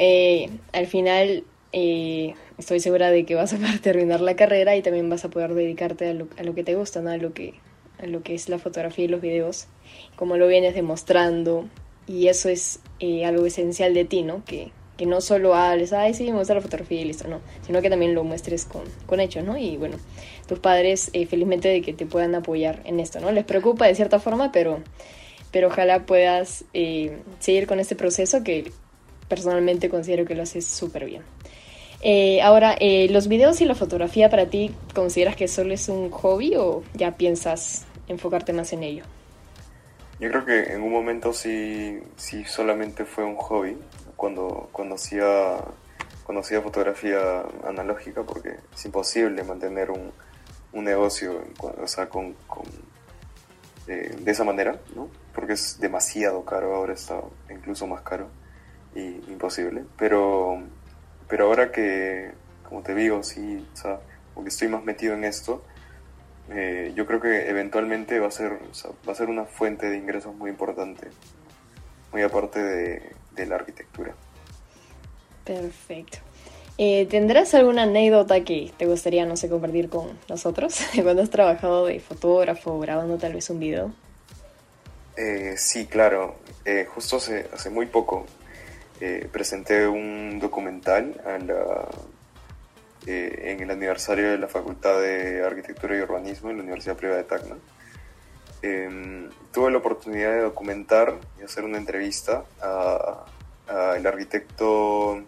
al final eh, estoy segura de que vas a poder terminar la carrera y también vas a poder dedicarte a lo, a lo que te gusta, ¿no? a, lo que, a lo que es la fotografía y los videos, como lo vienes demostrando. Y eso es eh, algo esencial de ti, ¿no? Que, que no solo hables, ay, sí, me gusta la fotografía y listo, no, sino que también lo muestres con, con hechos, ¿no? Y bueno, tus padres, eh, felizmente, de que te puedan apoyar en esto, ¿no? Les preocupa de cierta forma, pero, pero ojalá puedas seguir con este proceso que personalmente considero que lo haces súper bien. Eh, ahora, eh, ¿los videos y la fotografía para ti consideras que solo es un hobby o ya piensas enfocarte más en ello? Yo creo que en un momento sí, sí solamente fue un hobby, cuando, cuando, hacía, cuando hacía fotografía analógica, porque es imposible mantener un, un negocio o sea, con, con eh, de esa manera, ¿no? porque es demasiado caro, ahora está incluso más caro y imposible, pero pero ahora que, como te digo, sí, o sea, porque estoy más metido en esto, eh, yo creo que eventualmente va a ser, va a ser una fuente de ingresos muy importante, muy aparte de, la arquitectura. Perfecto. Eh, ¿Tendrás alguna anécdota que te gustaría, no sé, compartir con nosotros cuando has trabajado de fotógrafo grabando tal vez un video? Eh, sí, claro. justo hace, hace muy poco eh, presenté un documental eh, en el aniversario de la Facultad de Arquitectura y Urbanismo en la Universidad Privada de Tacna. Em, tuve la oportunidad de documentar y hacer una entrevista al arquitecto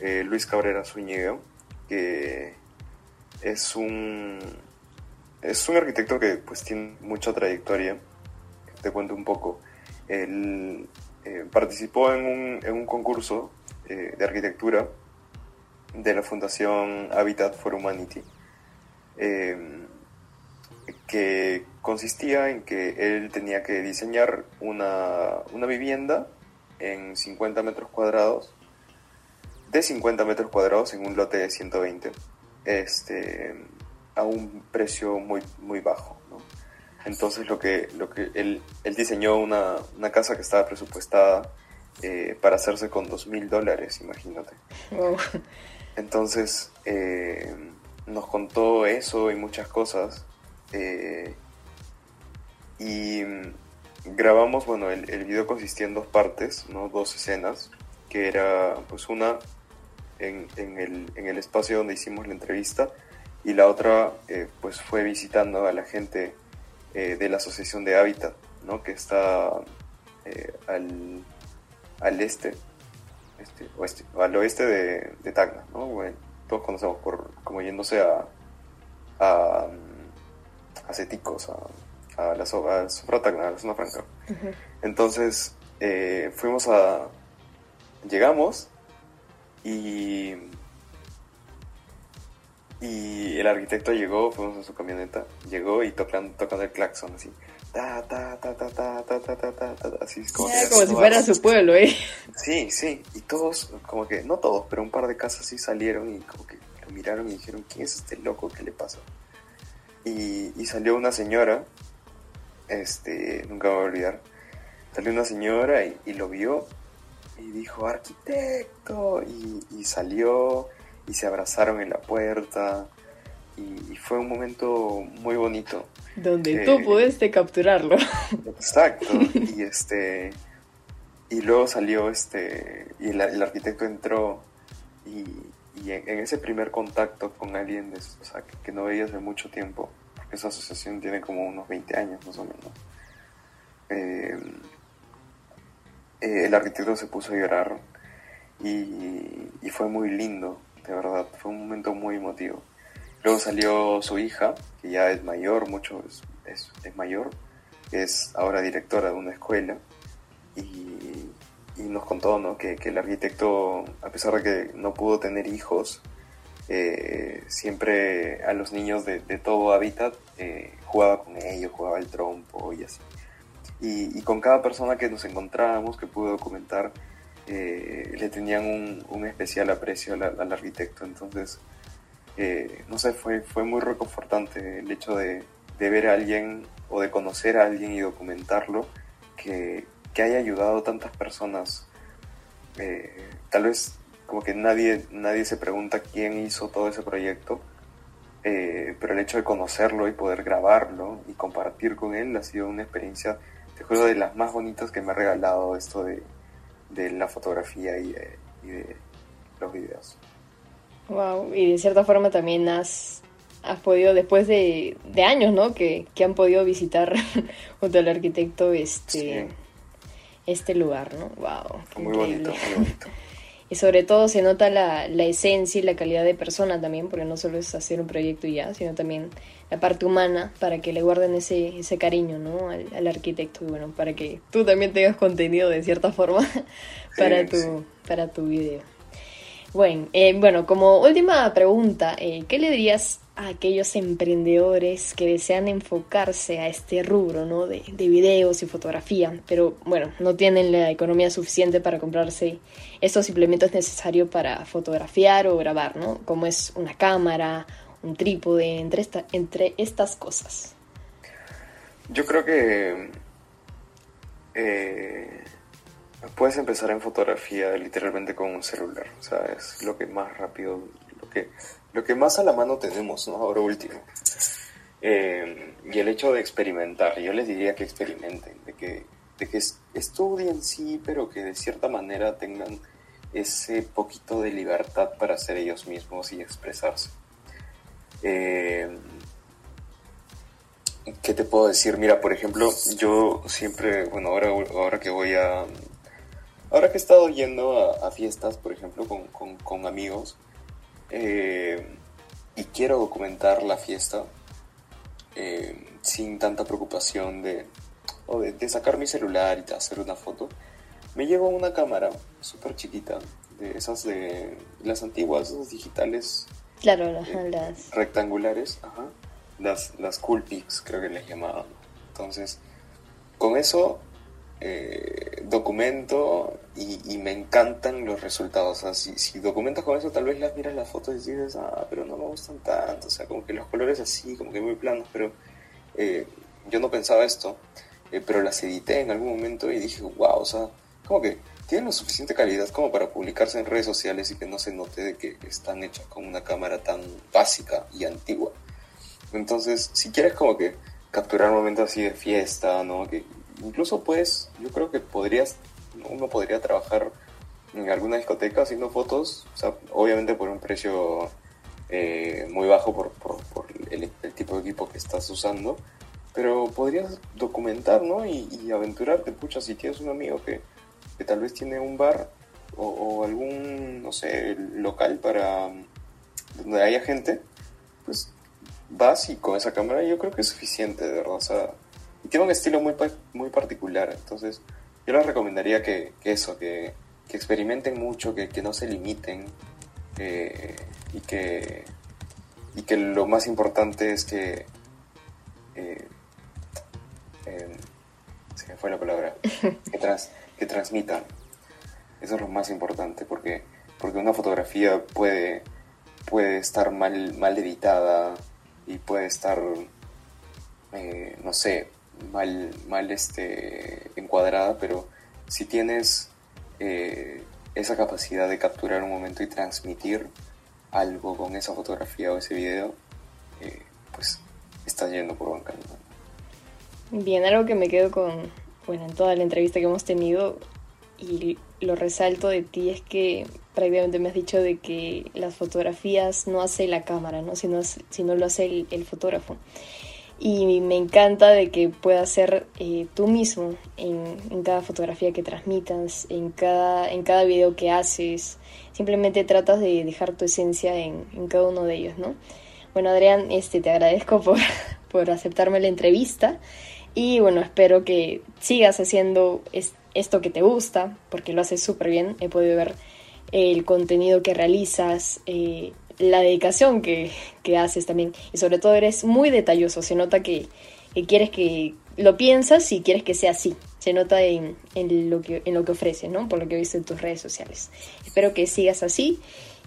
eh, Luis Cabrera Zúñiga, que es un, es un arquitecto que pues tiene mucha trayectoria. Te cuento un poco. Él eh, participó en un, en un concurso eh, de arquitectura de la Fundación Habitat for Humanity, eh, que consistía en que él tenía que diseñar una, una vivienda en 50 metros cuadrados, de 50 metros cuadrados en un lote de 120, este, a un precio muy, muy bajo. Entonces lo que, lo que él, él diseñó una, una, casa que estaba presupuestada eh, para hacerse con dos mil dólares, imagínate. Entonces eh, nos contó eso y muchas cosas. Eh, y grabamos, bueno, el, el, video consistía en dos partes, ¿no? dos escenas, que era pues una en, en, el, en el espacio donde hicimos la entrevista y la otra pues fue visitando a la gente eh, de la Asociación de Hábitat, ¿no? que está eh, al, al este, este, oeste, al oeste de, de Tacna, ¿no? todos conocemos por como yéndose a, a, a Ceticos, a, a la, a Tacna, a la zona franca. Entonces eh, fuimos a, llegamos y y el arquitecto llegó, fuimos en su camioneta, llegó y tocando, tocando el claxon así. Ta, ta, ta, ta, ta, ta, ta, ta, ta, así como, como si fuera su pueblo, ¿eh? Sí, sí, y todos, como que, no todos, pero un par de casas sí salieron y como que lo miraron y dijeron, ¿quién es este loco? ¿Qué le pasa? Y, y salió una señora, este, nunca me voy a olvidar, salió una señora y, y lo vio y dijo, arquitecto, y, y salió y se abrazaron en la puerta y, fue un momento muy bonito. Donde tú pudiste capturarlo. Exacto. y este y luego salió este y el, arquitecto entró y, en, ese primer contacto con alguien de, o sea, que, no veías de mucho tiempo porque esa asociación tiene como unos 20 años más o menos eh, eh, el arquitecto se puso a llorar y, y, fue muy lindo de verdad fue un momento muy emotivo luego salió su hija que ya es mayor mucho es, es, es mayor es ahora directora de una escuela y, nos contó ¿no? que, el arquitecto, a pesar de que no pudo tener hijos, eh, siempre a los niños de, todo hábitat eh, jugaba con ellos, jugaba el trompo y así. Y, con cada persona que nos encontrábamos, que pudo documentar, eh, le tenían un, especial aprecio al, arquitecto. Entonces, no sé, fue, fue muy reconfortante el hecho de, de ver a alguien o de conocer a alguien y documentarlo que, que haya ayudado a tantas personas. Eh, tal vez como que nadie, nadie se pregunta quién hizo todo ese proyecto, eh, pero el hecho de conocerlo y poder grabarlo y compartir con él ha sido una experiencia, te juro, de las más bonitas que me ha regalado esto de, la fotografía y de, los videos. Wow, y de cierta forma también has, has podido, después de, años, ¿no? Que, han podido visitar junto al arquitecto este, este lugar, ¿no? Wow. Muy bonito, muy bonito. Y sobre todo se nota la, la, esencia y la calidad de persona también, porque no solo es hacer un proyecto y ya, sino también la parte humana para que le guarden ese, ese cariño ¿no? al, arquitecto y bueno, para que tú también tengas contenido de cierta forma para, tu, para tu video. Bueno, eh, bueno, como última pregunta, eh, ¿qué le dirías a aquellos emprendedores que desean enfocarse a este rubro ¿no? de, de, videos y fotografía, pero bueno, no tienen la economía suficiente para comprarse estos implementos necesarios para fotografiar o grabar, ¿no? como es una cámara, un trípode, entre, esta, entre estas cosas. Yo creo que eh, puedes empezar en fotografía literalmente con un celular, o sea, es lo que más rápido, lo que más a la mano tenemos, ¿no? Ahora último. Eh, y el hecho de experimentar, yo les diría que experimenten, de que, de que estudien sí, pero que de cierta manera tengan ese poquito de libertad para ser ellos mismos y expresarse. Eh, ¿Qué te puedo decir? Mira, por ejemplo, yo siempre, bueno, ahora, ahora que voy a... Ahora que he estado yendo a, fiestas, por ejemplo, con amigos, eh, y quiero documentar la fiesta eh, sin tanta preocupación de, de, sacar mi celular y hacer una foto. Me llevo una cámara súper chiquita, de esas de las antiguas, esas digitales. Claro, eh, las rectangulares, Las, las Cool Pics, creo que les llamaban. Entonces, con eso eh, documento y, me encantan los resultados. O sea, si, documentas con eso, tal vez las miras las fotos y dices, ah, pero no me gustan tanto. O sea, como que los colores así, como que muy planos, pero eh, yo no pensaba esto. Eh, pero las edité en algún momento y dije, wow, o sea, como que tienen la suficiente calidad como para publicarse en redes sociales y que no se note de que están hechas con una cámara tan básica y antigua. Entonces, si quieres como que capturar momentos así de fiesta, ¿no? Que incluso pues yo creo que podrías, uno podría trabajar en alguna discoteca haciendo fotos, o sea, obviamente por un precio eh, muy bajo por, el, tipo de equipo que estás usando, pero podrías documentar. Y, aventurarte, pucha, si tienes un amigo que, tal vez tiene un bar o, algún, no sé, local para donde haya gente, pues vas y con esa cámara yo creo que es suficiente, de verdad, o sea, y tiene un estilo muy, muy particular. Entonces, yo les recomendaría que, eso, que, experimenten mucho, que, no se limiten y, que, y que lo más importante es que... Eh, em, se me fue la palabra. Que, que transmitan. Eso es lo más importante porque, porque una fotografía puede, puede estar mal, mal editada y puede estar, eh, no sé, mal, mal este, encuadrada, pero si tienes eh, esa capacidad de capturar un momento y transmitir algo con esa fotografía o ese video, pues está yendo por buen camino. Bien, algo que me quedo con, bueno, en toda la entrevista que hemos tenido y lo resalto de ti es que prácticamente me has dicho de que las fotografías no hace la cámara, ¿no? Sino, sino lo hace el, fotógrafo. Y me encanta de que puedas ser eh, tú mismo en, cada fotografía que transmitas, en cada, en cada video que haces. Simplemente tratas de dejar tu esencia en, en cada uno de ellos, ¿no? Bueno, Adrián, este, te agradezco por, por aceptarme la entrevista y bueno, espero que sigas haciendo esto que te gusta, porque lo haces súper bien. He podido ver el contenido que realizas, eh, la dedicación que, haces también. Y sobre todo eres muy detalloso. Se nota que, quieres que lo piensas y quieres que sea así. Se nota en, lo, que, en lo que ofreces, ¿no? Por lo que he visto en tus redes sociales. Espero que sigas así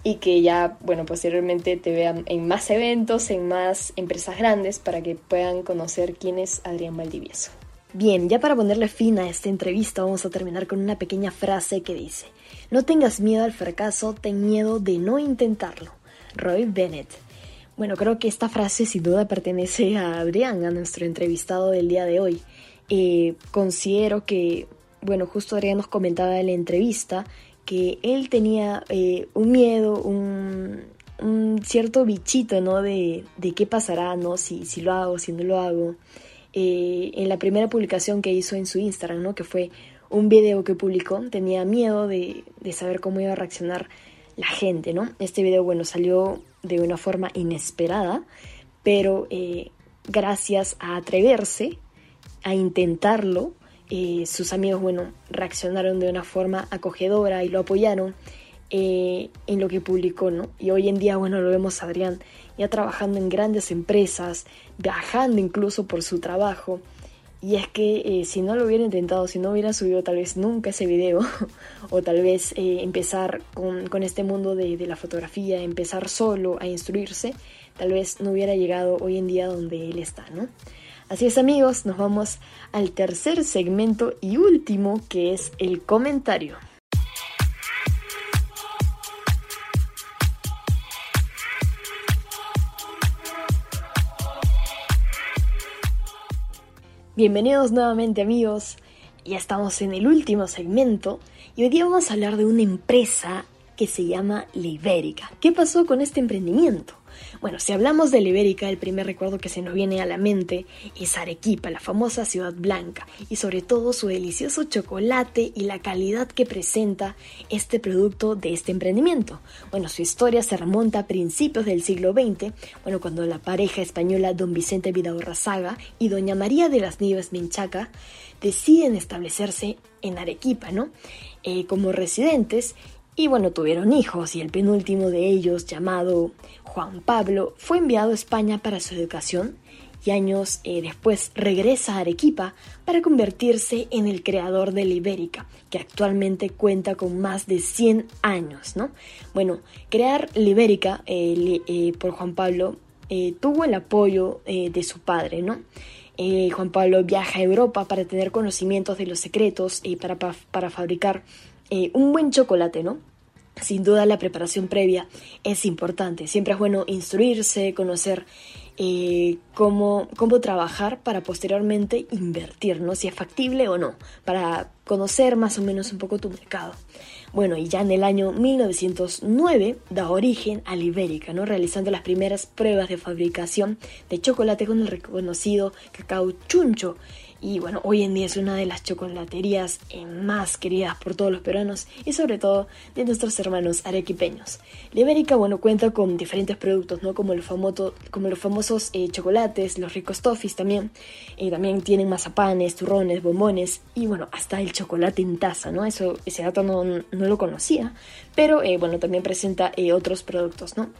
y que ya, bueno, posteriormente te vean en más eventos, en más empresas grandes para que puedan conocer quién es Adrián Valdivieso. Bien, ya para ponerle fin a esta entrevista vamos a terminar con una pequeña frase que dice, no tengas miedo al fracaso, ten miedo de no intentarlo. Roy Bennett. Bueno, creo que esta frase sin duda pertenece a Adrián, a nuestro entrevistado del día de hoy. Eh, considero que, bueno, justo Adrián nos comentaba en la entrevista que él tenía eh, un miedo, un, cierto bichito, ¿no? De, de, qué pasará, ¿no? Si, si lo hago, si no lo hago. Eh, en la primera publicación que hizo en su Instagram, ¿no? Que fue un video que publicó, tenía miedo de, de saber cómo iba a reaccionar la gente, ¿no? Este video, bueno, salió de una forma inesperada, pero eh, gracias a atreverse, a intentarlo, eh, sus amigos, bueno, reaccionaron de una forma acogedora y lo apoyaron eh, en lo que publicó, ¿no? Y hoy en día, bueno, lo vemos a Adrián ya trabajando en grandes empresas, viajando incluso por su trabajo. Y es que eh, si no lo hubiera intentado, si no hubiera subido tal vez nunca ese video, o tal vez empezar con, con, este mundo de, de, la fotografía, empezar solo a instruirse, tal vez no hubiera llegado hoy en día donde él está, ¿no? Así es amigos, nos vamos al tercer segmento y último que es el comentario. Bienvenidos nuevamente amigos, ya estamos en el último segmento y hoy día vamos a hablar de una empresa que se llama Libérica. ¿Qué pasó con este emprendimiento? Bueno, si hablamos de Ibérica, el primer recuerdo que se nos viene a la mente es Arequipa, la famosa ciudad blanca, y sobre todo su delicioso chocolate y la calidad que presenta este producto de este emprendimiento. Bueno, su historia se remonta a principios del siglo XX, bueno, cuando la pareja española don Vicente Vidaurrazaga y doña María de las Nieves Minchaca deciden establecerse en Arequipa, ¿no? Eh, como residentes y bueno, tuvieron hijos y el penúltimo de ellos, llamado Juan Pablo, fue enviado a España para su educación y años eh, después regresa a Arequipa para convertirse en el creador de la Ibérica, que actualmente cuenta con más de 100 años, ¿no? Bueno, crear la Ibérica eh, eh, por Juan Pablo tuvo el apoyo de su padre, ¿no? Juan Pablo viaja a Europa para tener conocimientos de los secretos y para, para fabricar eh, un buen chocolate, ¿no? Sin duda la preparación previa es importante. Siempre es bueno instruirse, conocer eh, cómo, cómo trabajar para posteriormente invertir, ¿no? Si es factible o no, para conocer más o menos un poco tu mercado. Bueno, y ya en el año 1909 da origen a la Ibérica, ¿no? realizando las primeras pruebas de fabricación de chocolate con el reconocido cacao chuncho, y bueno, hoy en día es una de las chocolaterías eh, más queridas por todos los peruanos y sobre todo de nuestros hermanos arequipeños. La Ibérica, bueno, cuenta con diferentes productos, ¿no? Como, los famosos eh, chocolates, los ricos toffees también. Eh, también tienen mazapanes, turrones, bombones y bueno, hasta el chocolate en taza, ¿no? Eso, ese dato no, no lo conocía, pero bueno, también presenta otros productos, ¿no?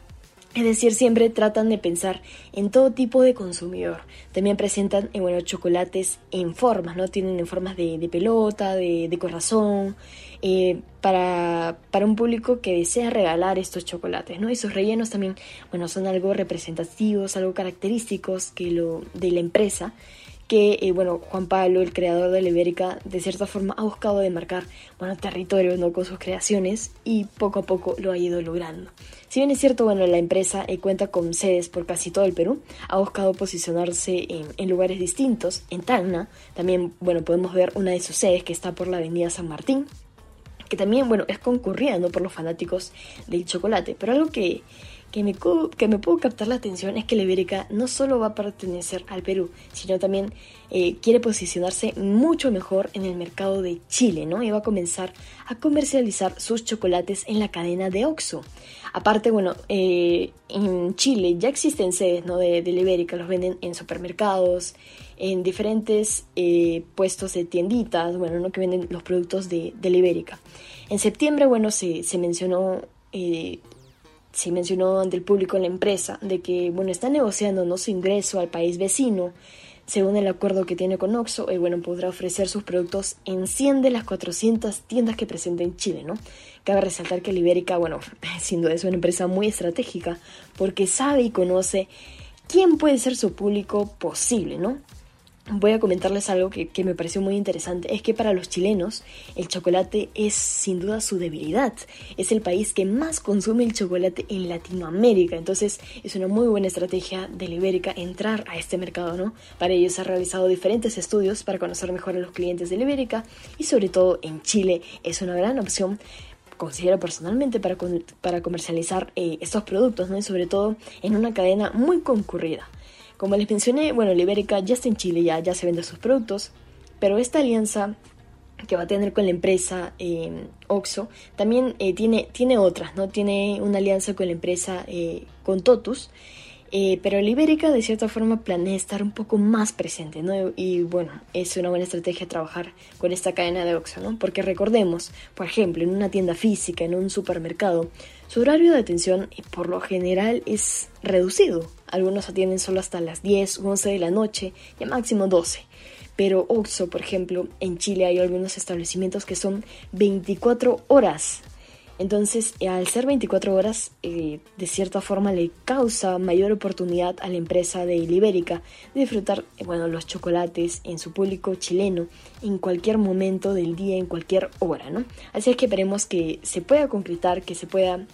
Es decir, siempre tratan de pensar en todo tipo de consumidor. También presentan eh, bueno, chocolates en formas, ¿no? Tienen en formas de, pelota, de, corazón, eh, para, para, un público que desea regalar estos chocolates, ¿no? Y sus rellenos también, bueno, son algo representativos, algo característicos de la empresa que, eh, bueno, Juan Pablo, el creador de la Ibérica, de cierta forma ha buscado demarcar, bueno, territorio, ¿no? Con sus creaciones y poco a poco lo ha ido logrando. Si bien es cierto, bueno, la empresa eh, cuenta con sedes por casi todo el Perú, ha buscado posicionarse en, en, lugares distintos. En Tacna, también, bueno, podemos ver una de sus sedes que está por la avenida San Martín, que también, bueno, es concurrida, ¿no? Por los fanáticos del chocolate. Pero algo que, que me, que me pudo captar la atención es que la Ibérica no solo va a pertenecer al Perú, sino también eh, quiere posicionarse mucho mejor en el mercado de Chile, ¿no? Y va a comenzar a comercializar sus chocolates en la cadena de Oxxo. Aparte, bueno, eh, en Chile ya existen sedes, ¿no? De, de la Ibérica, los venden en supermercados, en diferentes eh, puestos de tienditas, bueno, ¿no? Que venden los productos de, de la Ibérica. En septiembre, bueno, se, mencionó se mencionó ante el público en la empresa de que, bueno, está negociando ¿no? su ingreso al país vecino. Según el acuerdo que tiene con Oxxo, eh, bueno, podrá ofrecer sus productos en 100 de las 400 tiendas que presenta en Chile, ¿no? Cabe resaltar que Libérica, bueno, sin duda una empresa muy estratégica porque sabe y conoce quién puede ser su público posible, ¿no? Voy a comentarles algo que, me pareció muy interesante. Es que para los chilenos el chocolate es sin duda su debilidad. Es el país que más consume el chocolate en Latinoamérica. Entonces es una muy buena estrategia de Ibérica entrar a este mercado, ¿no? Para ello se han realizado diferentes estudios para conocer mejor a los clientes de Ibérica y sobre todo en Chile es una gran opción considero personalmente para, para comercializar eh, estos productos, ¿no? Y sobre todo en una cadena muy concurrida. Como les mencioné, bueno, la Ibérica ya está en Chile, ya, ya se venden sus productos, pero esta alianza que va a tener con la empresa eh, Oxo también eh, tiene, tiene otras, ¿no? Tiene una alianza con la empresa eh, con Totus, eh, pero la Ibérica de cierta forma planea estar un poco más presente, ¿no? Y bueno, es una buena estrategia trabajar con esta cadena de Oxo, ¿no? Porque recordemos, por ejemplo, en una tienda física, en un supermercado, su horario de atención por lo general es reducido. Algunos atienden solo hasta las 10 o 11 de la noche y a máximo 12. Pero Oxo, por ejemplo, en Chile hay algunos establecimientos que son 24 horas entonces, al ser 24 horas, eh, de cierta forma le causa mayor oportunidad a la empresa de Ibérica de disfrutar eh, bueno, los chocolates en su público chileno en cualquier momento del día, en cualquier hora, ¿no? Así es que esperemos que se pueda concretar, que se pueda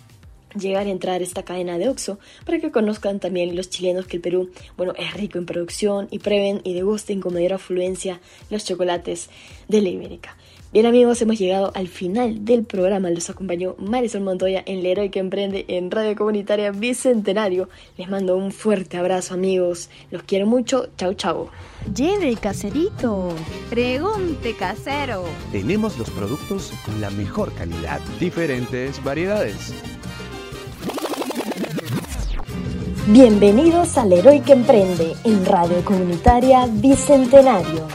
llegar a entrar esta cadena de Oxo para que conozcan también los chilenos que el Perú, bueno, es rico en producción y prueben y degusten con mayor afluencia los chocolates de la Ibérica. Bien amigos, hemos llegado al final del programa. Los acompañó Marisol Montoya en Leroy que Emprende en Radio Comunitaria Bicentenario. Les mando un fuerte abrazo amigos. Los quiero mucho. Chau chau. Lleve caserito. Pregunte casero. Tenemos los productos con la mejor calidad. Diferentes variedades. Bienvenidos al Leroy que Emprende en Radio Comunitaria Bicentenario.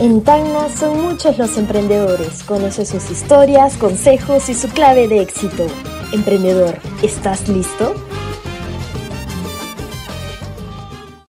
En Tacna son muchos los emprendedores. Conoce sus historias, consejos y su clave de éxito. Emprendedor, ¿estás listo?